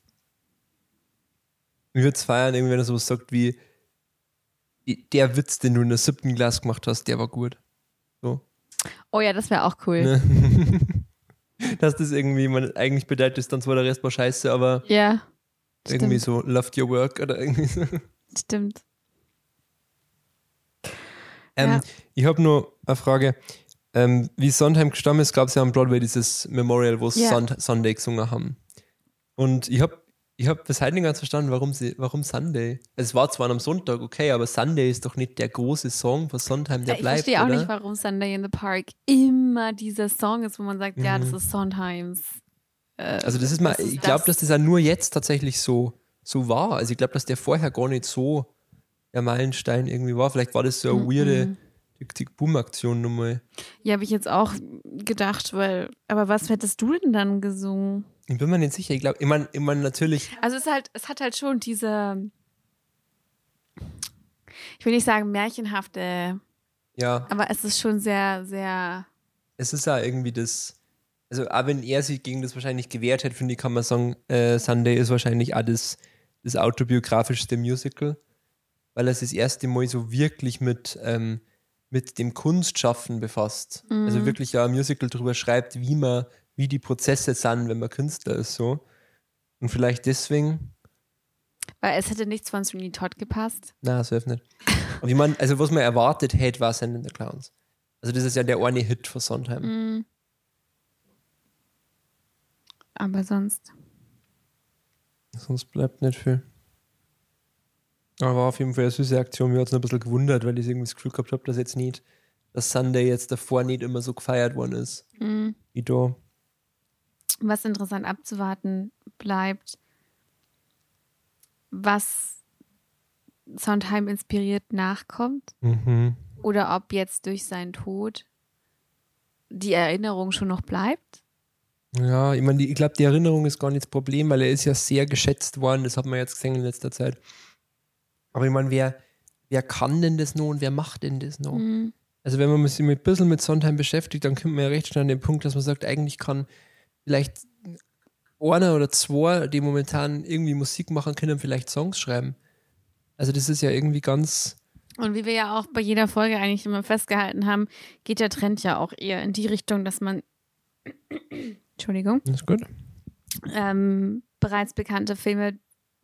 Ich würde es feiern, irgendwie, wenn er sowas sagt wie, der Witz, den du in der siebten Glas gemacht hast, der war gut. So. Oh ja, das wäre auch cool. Ne? *laughs* Dass das irgendwie, man eigentlich bedeutet ist, dann zwar der Rest war scheiße, aber Ja, irgendwie stimmt. so loved your work oder irgendwie so. Stimmt. Ähm, Ja. Ich habe nur eine Frage. Ähm, wie Sondheim gestorben ist, gab es ja am Broadway dieses Memorial, wo sie Ja. Sun Sunday gesungen haben. Und ich habe ich hab bis heute nicht ganz verstanden, warum, sie, warum Sunday. Es war zwar am Sonntag, okay, aber Sunday ist doch nicht der große Song von Sondheim, der ich bleibt, verstehe auch oder? nicht, warum Sunday in the Park immer dieser Song ist, wo man sagt, ja, Mhm. das ist Sondheims Also das ist mal, das ist ich glaube, das- dass das ja nur jetzt tatsächlich so, so war. Also ich glaube, dass der vorher gar nicht so der Meilenstein irgendwie war. Vielleicht war das so eine weirde Tick-Tick-Boom-Aktion nochmal. Ja, habe ich jetzt auch gedacht, weil, aber was hättest du denn dann gesungen? Ich bin mir nicht sicher. Ich glaube, ich meine ich mein, natürlich, Also es ist halt, es hat halt schon diese, ich will nicht sagen märchenhafte, ja, aber es ist schon sehr, sehr, es ist ja irgendwie das, also auch wenn er sich gegen das wahrscheinlich gewehrt hätte, finde ich, kann man sagen, äh, Sunday ist wahrscheinlich auch das, das autobiografischste Musical, weil er sich das erste Mal so wirklich mit, ähm, mit dem Kunstschaffen befasst. Also wirklich ja ein Musical darüber schreibt, wie man, wie die Prozesse sind, wenn man Künstler ist, so. Und vielleicht deswegen, weil es hätte nichts von Sweeney Todd gepasst. na, so nicht. Aber ich meine, also was man erwartet hätte, war Sending the Clowns. Also das ist ja der eine Hit von Sondheim. Mhm. Aber sonst. Sonst bleibt nicht viel. Aber war auf jeden Fall eine süße Aktion. Mir hat es noch ein bisschen gewundert, weil ich irgendwie das Gefühl gehabt habe, dass jetzt nicht, dass Sunday jetzt davor nicht immer so gefeiert worden ist. Mhm. Wie da. Was interessant abzuwarten bleibt, was Sondheim inspiriert nachkommt Mhm. oder ob jetzt durch seinen Tod die Erinnerung schon noch bleibt. Ja, ich meine, ich glaube, die Erinnerung ist gar nicht das Problem, weil er ist ja sehr geschätzt worden. Das hat man jetzt gesehen in letzter Zeit. Aber ich meine, wer, wer kann denn das noch und wer macht denn das noch? Mhm. Also wenn man sich mit ein bisschen mit Sondheim beschäftigt, dann kommt man ja recht schnell an den Punkt, dass man sagt, eigentlich kann vielleicht einer oder zwei, die momentan irgendwie Musik machen können, vielleicht Songs schreiben. Also das ist ja irgendwie ganz, Und wie wir ja auch bei jeder Folge eigentlich immer festgehalten haben, geht der Trend ja auch eher in die Richtung, dass man *clears throat* Entschuldigung, das ist gut. ähm, bereits bekannte Filme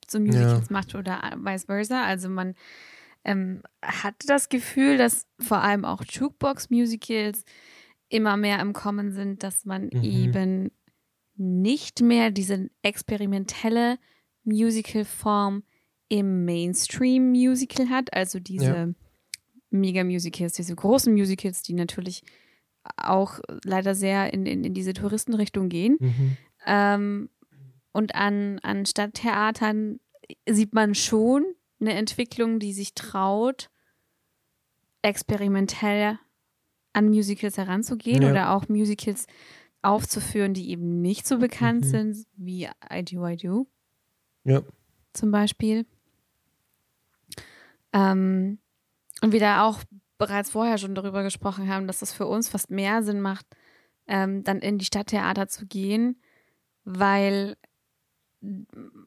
zu Musicals macht oder vice versa. Also man ähm, hat das Gefühl, dass vor allem auch Jukebox-Musicals immer mehr im Kommen sind, dass man Mhm. eben nicht mehr diese experimentelle Musical-Form im Mainstream-Musical hat, also diese Ja. Mega-Musicals, diese großen Musicals, die natürlich auch leider sehr in, in, in diese Touristenrichtung gehen. Mhm. Ähm, und an, an Stadttheatern sieht man schon eine Entwicklung, die sich traut, experimentell an Musicals heranzugehen Ja. oder auch Musicals aufzuführen, die eben nicht so bekannt Mhm. sind, wie I Do, I Do Ja. zum Beispiel. Ähm, und wir da auch bereits vorher schon darüber gesprochen haben, dass es für uns fast mehr Sinn macht, ähm, dann in die Stadttheater zu gehen, weil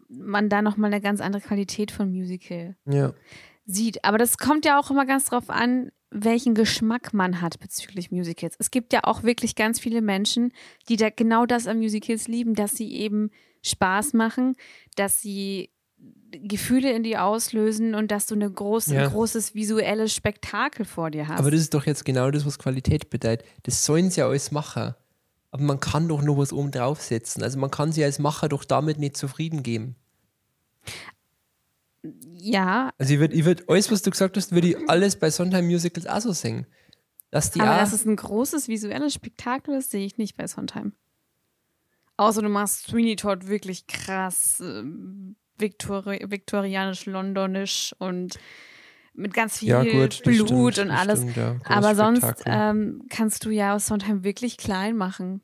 man da nochmal eine ganz andere Qualität von Musical Ja. sieht. Aber das kommt ja auch immer ganz drauf an, welchen Geschmack man hat bezüglich Musicals. Es gibt ja auch wirklich ganz viele Menschen, die da genau das an Musicals lieben, dass sie eben Spaß machen, dass sie Gefühle in dir auslösen und dass du eine große, Ja. ein großes visuelles Spektakel vor dir hast. Aber das ist doch jetzt genau das, was Qualität bedeutet. Das sollen sie ja alles machen. Aber man kann doch noch was oben draufsetzen. Also man kann sich als Macher doch damit nicht zufrieden geben. ja, Also ich würde, ich würd, alles, was du gesagt hast, würde ich alles bei Sondheim Musicals auch so singen. Dass die aber auch, dass es ein großes visuelles Spektakel ist, sehe ich nicht bei Sondheim. Außer du machst Sweeney Todd wirklich krass ähm, Viktori viktorianisch, londonisch und mit ganz viel ja gut, Blut stimmt, und alles. Stimmt, ja. Aber sonst ähm, kannst du ja Sondheim wirklich klein machen.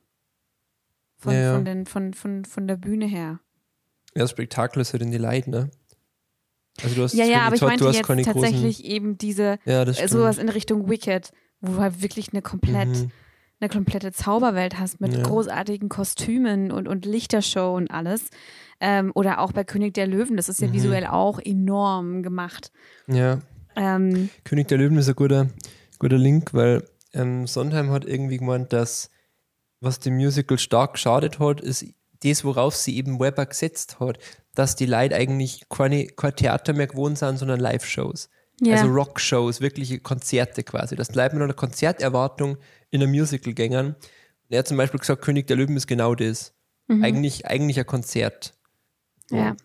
Von, Ja. Von, den, von, von, von der Bühne her. ja, das Spektakel ist halt in die Leid, ne? Also du hast Ja, ja, aber ich meinte jetzt tatsächlich eben diese, ja, äh, sowas in Richtung Wicked, wo du halt wirklich eine komplett, Mhm. eine komplette Zauberwelt hast mit Ja. großartigen Kostümen und, und Lichtershow und alles. Ähm, oder auch bei König der Löwen, das ist ja Mhm. visuell auch enorm gemacht. Ja, Ähm, König der Löwen ist ein guter, guter Link, weil ähm, Sondheim hat irgendwie gemeint, dass was dem Musical stark geschadet hat, ist das, worauf sie eben Weber gesetzt hat, dass die Leute eigentlich keine, kein Theater mehr gewohnt sind, sondern Live-Shows. ja. Also Rock-Shows, wirkliche Konzerte quasi. Dass die Leute mit einer Konzerterwartung in ein Musical gängern. Und er hat zum Beispiel gesagt, König der Löwen ist genau das. Eigentlich, eigentlich ein Konzert. Mhm. ja.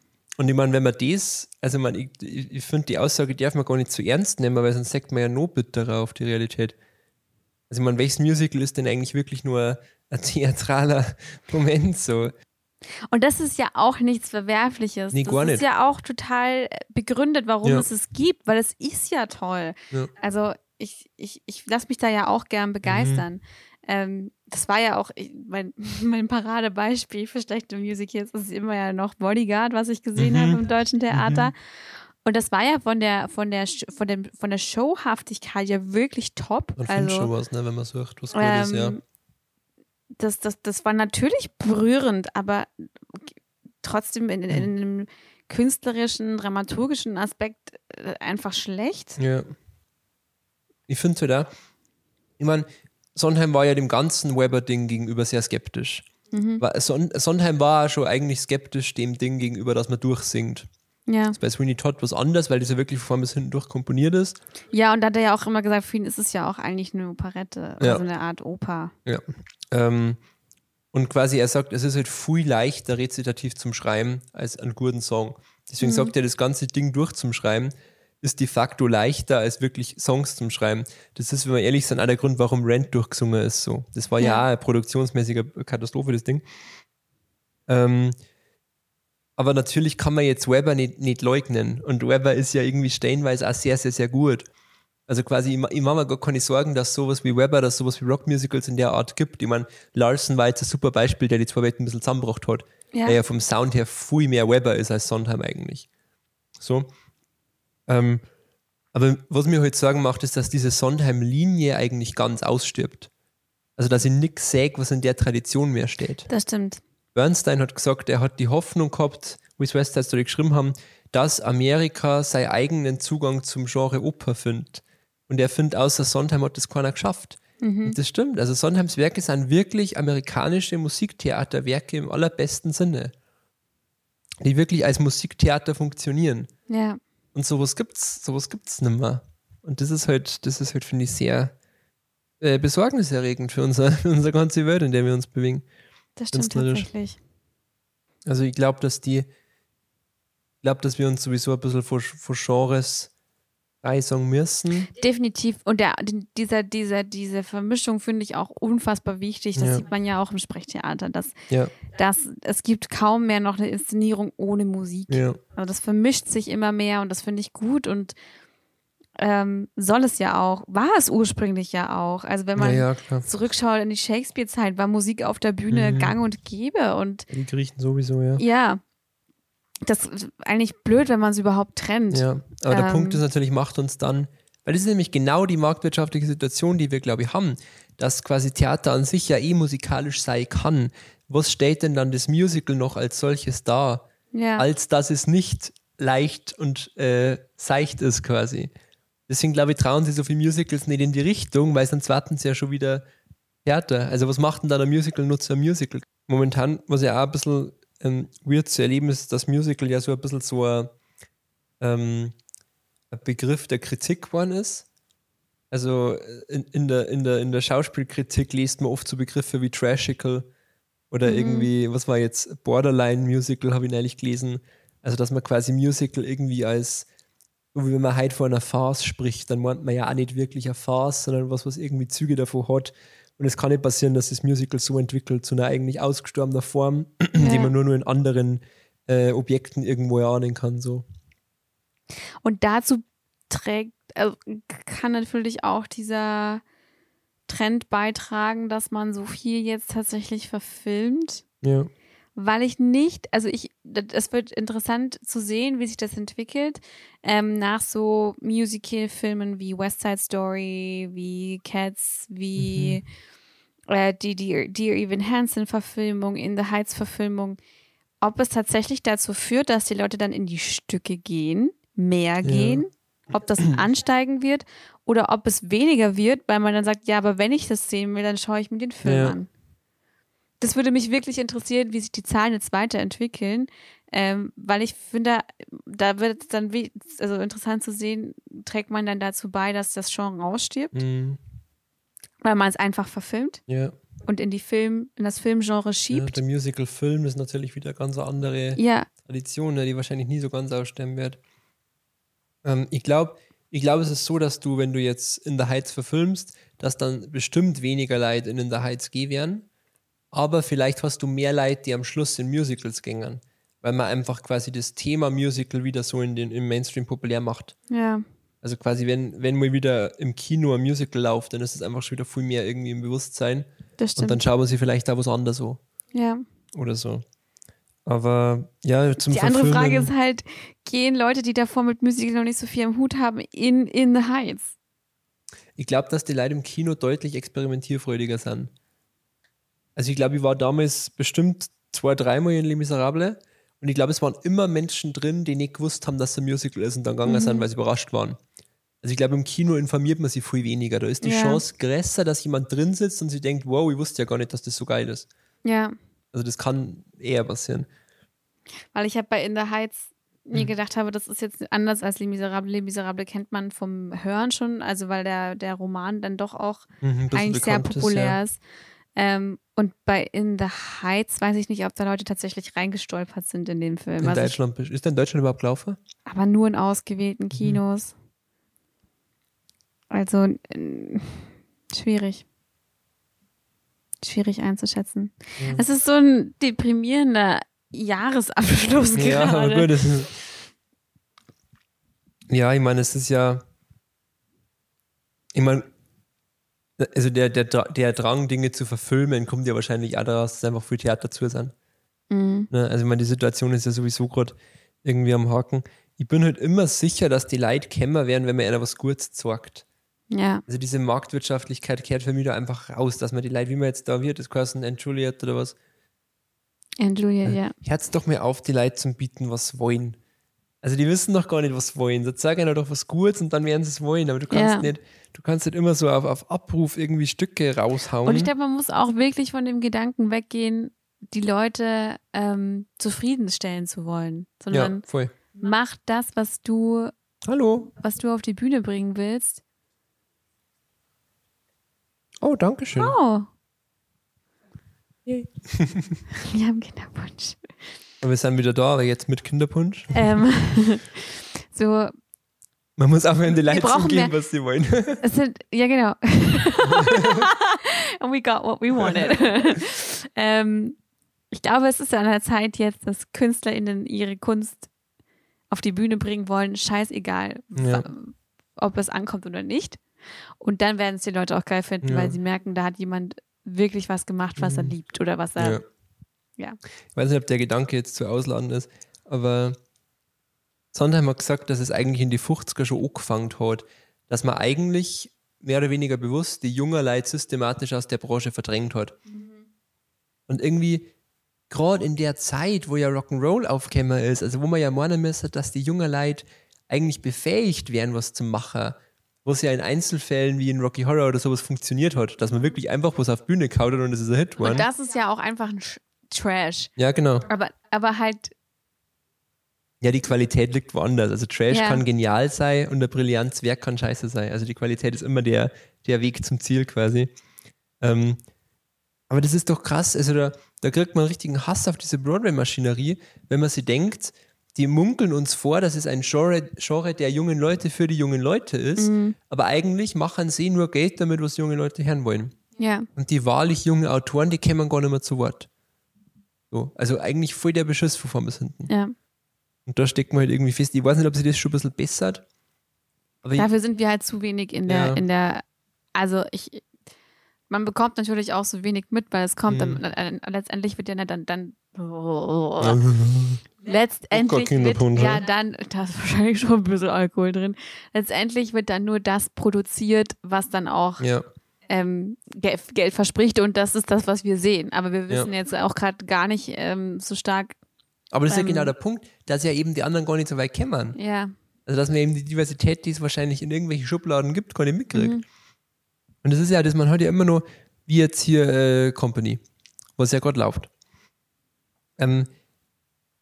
Und ich meine, wenn man das, also man, ich, ich finde die Aussage darf man gar nicht zu ernst nehmen, weil sonst sagt man ja noch bitterer auf die Realität. Also ich meine, welches Musical ist denn eigentlich wirklich nur ein *laughs* theatraler Moment so? Und das ist ja auch nichts Verwerfliches. Nee, das ist nicht. ja auch total begründet, warum Ja. es es gibt, weil es ist ja toll. Ja. Also ich, ich, ich lasse mich da ja auch gern begeistern. Mhm. Ähm, das war ja auch mein, *laughs* mein Paradebeispiel für schlechte Musicals. Das ist immer ja noch Bodyguard, was ich gesehen Mhm. habe im deutschen Theater. Und das war ja von der, von der, von dem, von der Showhaftigkeit ja wirklich top. Man findet also, schon was, ne, wenn man sucht, was gut ist, ja. ähm, das, das, das war natürlich berührend, aber trotzdem in, in, in einem künstlerischen, dramaturgischen Aspekt äh, einfach schlecht. Ja. Ich finde halt auch, ich meine, Sondheim war ja dem ganzen Weber-Ding gegenüber sehr skeptisch. Mhm. Son Sondheim war schon eigentlich skeptisch dem Ding gegenüber, dass man durchsingt. Ja. Bei Sweeney Todd was anders, weil das ja wirklich von vorn bis hinten durch komponiert ist. ja, und da hat er ja auch immer gesagt, für ihn ist es ja auch eigentlich eine Operette, Ja. also eine Art Oper. Ja. Ähm, und quasi er sagt, es ist halt viel leichter rezitativ zum Schreiben als einen guten Song. Deswegen sagt er, das ganze Ding durchzuschreiben ist de facto leichter als wirklich Songs zum Schreiben. Das ist, wenn wir ehrlich sind, auch der Grund, warum Rent durchgesungen ist. So. Das war ja, Ja. produktionsmäßige Katastrophe, das Ding. Ähm, aber natürlich kann man jetzt Weber nicht, nicht leugnen. Und Weber ist ja irgendwie stellenweise auch sehr, sehr, sehr gut. Also quasi, ich, ich mache mir gar keine Sorgen, dass sowas wie Weber, dass sowas wie Rockmusicals in der Art gibt. Ich meine, Larson war jetzt ein super Beispiel, der die zwei Welten ein bisschen zusammengebracht hat. Ja. Der ja vom Sound her viel mehr Weber ist als Sondheim eigentlich. So. Ähm, aber was mir heute Sorgen macht, ist, dass diese Sondheim-Linie eigentlich ganz ausstirbt. Also, dass ich nichts sehe, was in der Tradition mehr steht. Das stimmt. Bernstein hat gesagt, er hat die Hoffnung gehabt, wie es West Side Story geschrieben haben, dass Amerika seinen eigenen Zugang zum Genre Oper findet. Und er findet, außer Sondheim hat das keiner geschafft. Und das stimmt. Also Sondheims Werke sind wirklich amerikanische Musiktheaterwerke im allerbesten Sinne. Die wirklich als Musiktheater funktionieren. Ja. Und sowas gibt's, sowas gibt's nicht mehr. Und das ist halt, das ist halt, finde ich, sehr äh, besorgniserregend für, unser, *laughs* für unsere ganze Welt, in der wir uns bewegen. Das stimmt tatsächlich. Also ich glaube, dass die, ich glaube, dass wir uns sowieso ein bisschen vor, vor Genres sagen müssen. Definitiv. Und der, die- dieser, dieser, diese Vermischung finde ich auch unfassbar wichtig. Das Ja. sieht man ja auch im Sprechtheater, dass, Ja, dass es gibt kaum mehr noch eine Inszenierung ohne Musik. ja, Also das vermischt sich immer mehr und das finde ich gut und ähm, soll es ja auch, war es ursprünglich ja auch. Also wenn ja, man ja, klar. zurückschaut in die Shakespeare-Zeit, war Musik auf der Bühne Mhm. gang und gäbe und Die Griechen sowieso, ja. ja, das ist eigentlich blöd, wenn man es überhaupt trennt. Ja, aber der Ähm, Punkt ist natürlich, macht uns dann, weil das ist nämlich genau die marktwirtschaftliche Situation, die wir, glaube ich, haben, dass quasi Theater an sich ja eh musikalisch sein kann. Was steht denn dann das Musical noch als solches da, Ja. als dass es nicht leicht und äh, seicht ist quasi? Deswegen, glaube ich, trauen sie so viele Musicals nicht in die Richtung, weil sonst warten sie ja schon wieder Theater. Also was macht denn dann ein Musical nur zu einem Musical? Momentan, was ja auch ein bisschen ähm, weird zu erleben ist, dass Musical ja so ein bisschen so ein, ähm, ein Begriff der Kritik geworden ist. Also äh, in, in, der, in, der, in der Schauspielkritik liest man oft so Begriffe wie Trashical oder Mhm. irgendwie, was war jetzt, Borderline Musical, habe ich neulich gelesen. Also, dass man quasi Musical irgendwie als, so wie wenn man heute von einer Farce spricht, dann meint man ja auch nicht wirklich eine Farce, sondern was, was irgendwie Züge davon hat. Und es kann nicht passieren, dass das Musical so entwickelt, zu einer eigentlich ausgestorbener Form, *clears throat* die Ja. man nur, nur in anderen äh, Objekten irgendwo erahnen kann. So. Und dazu trägt, also kann natürlich auch dieser Trend beitragen, dass man so viel jetzt tatsächlich verfilmt, Ja. Weil ich nicht, also ich, es wird interessant zu sehen, wie sich das entwickelt, ähm, nach so Musical-Filmen wie West Side Story, wie Cats, wie äh, die, die Dear Evan Hansen-Verfilmung, In the Heights-Verfilmung, ob es tatsächlich dazu führt, dass die Leute dann in die Stücke gehen, mehr gehen, ob das *clears throat* ansteigen wird oder ob es weniger wird, weil man dann sagt, ja, aber wenn ich das sehen will, dann schaue ich mir den Film Ja. an. Das würde mich wirklich interessieren, wie sich die Zahlen jetzt weiterentwickeln, ähm, weil ich finde, da wird es dann wie, also interessant zu sehen, trägt man dann dazu bei, dass das Genre ausstirbt, Mhm. weil man es einfach verfilmt Ja. und in die Film, in das Filmgenre ja. schiebt. Der Musical-Film ist natürlich wieder ganz andere Ja, Tradition, ne, die wahrscheinlich nie so ganz aussterben wird. Ähm, ich glaube, ich glaube, es ist so, dass du, wenn du jetzt in der Heights verfilmst, dass dann bestimmt weniger Leute in In der Heights gehen werden. Aber vielleicht hast du mehr Leute, die am Schluss in Musicals gingen, weil man einfach quasi das Thema Musical wieder so in den, im Mainstream populär macht. Ja. Also quasi, wenn, wenn mal wieder im Kino ein Musical läuft, dann ist es einfach schon wieder viel mehr irgendwie im Bewusstsein. Das Und stimmt. dann schauen wir sie vielleicht da was anderes so ja. oder so. Aber ja, zum Die andere Frage ist halt, gehen Leute, die davor mit Musical noch nicht so viel am Hut haben, in, in the Heights? Ich glaube, dass die Leute im Kino deutlich experimentierfreudiger sind. Also ich glaube, ich war damals bestimmt zwei, dreimal in Les Miserables und ich glaube, es waren immer Menschen drin, die nicht gewusst haben, dass es ein Musical ist und dann gegangen sind, weil sie überrascht waren. Also ich glaube, im Kino informiert man sich viel weniger. Da ist die Ja. Chance größer, dass jemand drin sitzt und sie denkt, wow, ich wusste ja gar nicht, dass das so geil ist. Ja. Also das kann eher passieren. Weil ich habe bei In the Heights mir gedacht habe, das ist jetzt anders als Les Miserables. Les Miserables kennt man vom Hören schon, also weil der, der Roman dann doch auch Mhm, eigentlich sehr bekannt ist, populär ja. ist. Ähm, und bei In the Heights weiß ich nicht, ob da Leute tatsächlich reingestolpert sind in den Film. In Also ich, ist der in Deutschland überhaupt gelaufen? aber nur in Mhm. ausgewählten Kinos. Also äh, schwierig. Schwierig einzuschätzen. Mhm. Es ist so ein deprimierender Jahresabschluss Ja, aber gerade. *laughs* gut, das ist, ja, ich meine, es ist ja, ich meine, also der, der, der Drang, Dinge zu verfilmen, kommt ja wahrscheinlich auch daraus, dass einfach viel Theater zu sind. Mhm. Ne? Also ich meine, die Situation ist ja sowieso gerade irgendwie am Haken. Ich bin halt immer sicher, dass die Leute kämmer werden, wenn man einer was Gutes sagt. Ja, Also diese Marktwirtschaftlichkeit kehrt für mich da einfach raus, dass man die Leute, wie man jetzt da wird, das Kosten entschuldigt oder was, and Julia, ja. Hört doch mal auf, die Leute zu bieten, was wollen. Also die wissen doch gar nicht, was wollen. So sag ihnen doch was Gutes und dann werden sie es wollen. Aber du kannst Ja. nicht, du kannst nicht immer so auf, auf Abruf irgendwie Stücke raushauen. Und ich glaube, man muss auch wirklich von dem Gedanken weggehen, die Leute ähm, zufriedenstellen zu wollen, ja, sondern voll. mach das, was du, Hallo. was du auf die Bühne bringen willst. Oh, danke schön. Oh, Yay. *laughs* wir haben Kinderwunsch. Und wir sind wieder da, aber jetzt mit Kinderpunsch. ähm, *laughs* so, Man muss aufhören, die Leute zu brauchen geben, was sie wollen. *laughs* es sind, ja genau. And *laughs* we got what we wanted. *laughs* ähm, ich glaube, es ist an der Zeit jetzt, dass KünstlerInnen ihre Kunst auf die Bühne bringen wollen, scheißegal, Ja. ob es ankommt oder nicht. Und dann werden es die Leute auch geil finden, Ja. weil sie merken, da hat jemand wirklich was gemacht, was er Mhm. liebt oder was er. Ja. Ja. Ich weiß nicht, ob der Gedanke jetzt zu ausladend ist, aber Sondheim hat gesagt, dass es eigentlich in die 50er schon angefangen hat, dass man eigentlich mehr oder weniger bewusst die jungen Leute systematisch aus der Branche verdrängt hat. Und irgendwie, gerade in der Zeit, wo ja Rock'n'Roll aufgekommen ist, also wo man ja meinen müsste, dass die jungen Leute eigentlich befähigt wären, was zu machen, wo es ja in Einzelfällen wie in Rocky Horror oder sowas funktioniert hat, dass man wirklich einfach was auf Bühne kaut und es ist ein Hit geworden. Und das ist ja auch einfach ein Trash. Ja, genau. Aber, aber halt, Ja, die Qualität liegt woanders. Also Trash Ja. kann genial sein und ein brillantes Werk kann scheiße sein. Also die Qualität ist immer der, der Weg zum Ziel quasi. Ähm, aber das ist doch krass. Also da, da kriegt man richtigen Hass auf diese Broadway-Maschinerie, wenn man sie denkt, die munkeln uns vor, dass es ein Genre, Genre der jungen Leute für die jungen Leute ist, Mhm. aber eigentlich machen sie nur Geld damit, was junge Leute hören wollen. ja. Und die wahrlich jungen Autoren, die kämen gar nicht mehr zu Wort. So, also eigentlich voll der Beschiss von vorn bis hinten. Ja. Und da steckt man halt irgendwie fest. Ich weiß nicht, ob sich das schon ein bisschen bessert. Aber ich, Dafür sind wir halt zu wenig in der, Ja. in der, also ich, man bekommt natürlich auch so wenig mit, weil es kommt, Mhm. dann, äh, letztendlich wird ja dann, dann, letztendlich wird, ja *laughs* ja. dann, da ist wahrscheinlich schon ein bisschen Alkohol drin, letztendlich wird dann nur das produziert, was dann auch ja, ähm, Geld, Geld verspricht und das ist das, was wir sehen. Aber wir wissen jetzt auch gerade gar nicht ähm, so stark, aber das ist ja Ähm. genau der Punkt, dass ja eben die anderen gar nicht so weit kämmern. ja, Also, dass man eben die Diversität, die es wahrscheinlich in irgendwelchen Schubladen gibt, gar nicht mitkriegt. Mhm. Und das ist ja, das man hat ja immer nur, wie jetzt hier äh, Company, was ja gerade läuft. Ähm,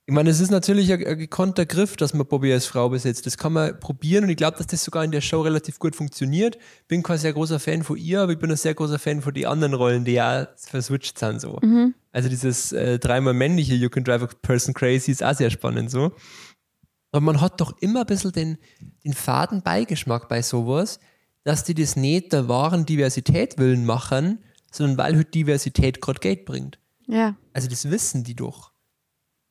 ich meine, es ist natürlich ein, ein gekonnter Griff, dass man Bobby als Frau besetzt. Das kann man probieren und ich glaube, dass das sogar in der Show relativ gut funktioniert. Bin kein sehr großer Fan von ihr, aber ich bin ein sehr großer Fan von den anderen Rollen, die ja verswitcht sind so. Mhm. Also dieses äh, dreimal männliche You Can Drive a Person Crazy ist auch sehr spannend so. Aber man hat doch immer ein bisschen den, den faden Beigeschmack bei sowas, dass die das nicht der wahren Diversität willen machen, sondern weil halt Diversität gerade Geld bringt. Ja. Also das wissen die doch.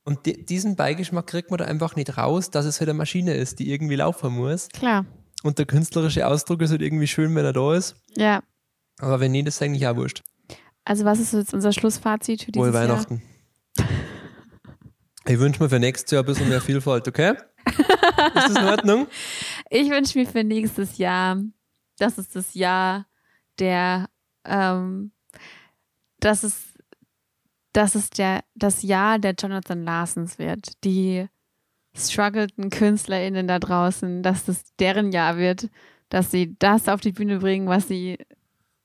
Und di diesen Beigeschmack kriegt man da einfach nicht raus, dass es halt eine Maschine ist, die irgendwie laufen muss. Klar. Und der künstlerische Ausdruck ist halt irgendwie schön, wenn er da ist. Ja. Aber wenn nicht, ist eigentlich auch wurscht. Also was ist jetzt unser Schlussfazit für dieses Wohl Weihnachten. *laughs* Ich wünsche mir für nächstes Jahr ein bisschen mehr Vielfalt, okay? ist das in Ordnung? Jahr? *laughs* Ich wünsche mir für nächstes Jahr, das ist das Jahr der, ähm, das ist, das ist der, das Jahr der Jonathan Larsons wird. Die struggleten KünstlerInnen da draußen, dass das deren Jahr wird, dass sie das auf die Bühne bringen, was sie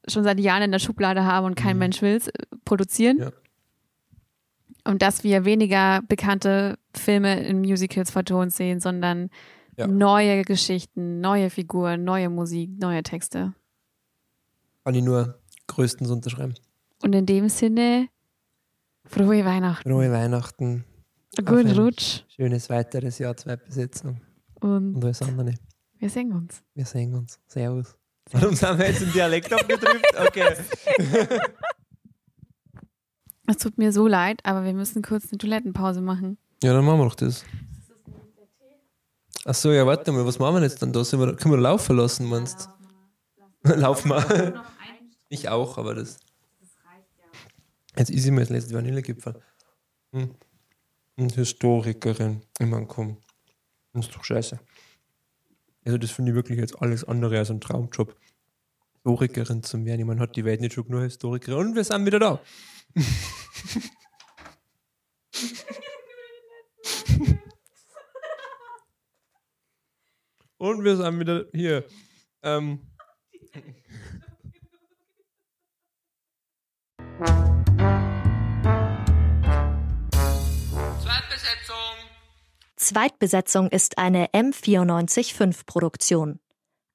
schon seit Jahren in der Schublade haben und kein Mhm. Mensch will, produzieren. Ja. Und dass wir weniger bekannte Filme in Musicals vertont sehen, sondern Ja. neue Geschichten, neue Figuren, neue Musik, neue Texte. Kann ich nur größtens unterschreiben. Und in dem Sinne, frohe Weihnachten, Frohe Weihnachten, guten Rutsch schönes weiteres Jahr, Zweitbesetzung und und alles andere. wir sehen uns. Wir sehen uns. Servus. Warum sind wir jetzt im Dialekt abgedrückt? Okay. *laughs* Es tut mir so leid, aber wir müssen kurz eine Toilettenpause machen. Ja, dann machen wir doch das. Ach so, ja, warte mal, was machen wir jetzt dann da? Sollen wir, können wir laufen lassen, meinst du? Laufen wir. Ich auch, aber das. Jetzt ist ich mir das letzte Vanillegipfel. Hm. Und Historikerin. Ich meine, komm. Das ist doch scheiße. Also, das finde ich wirklich jetzt alles andere als ein Traumjob. Historikerin zu werden. Ich meine, hat die Welt nicht schon genug Historikerin? Und wir sind wieder da. *laughs* Und wir sind wieder hier. Ähm, *laughs* Zweitbesetzung ist eine M945 Produktion.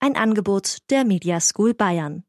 Ein Angebot der Media School Bayern.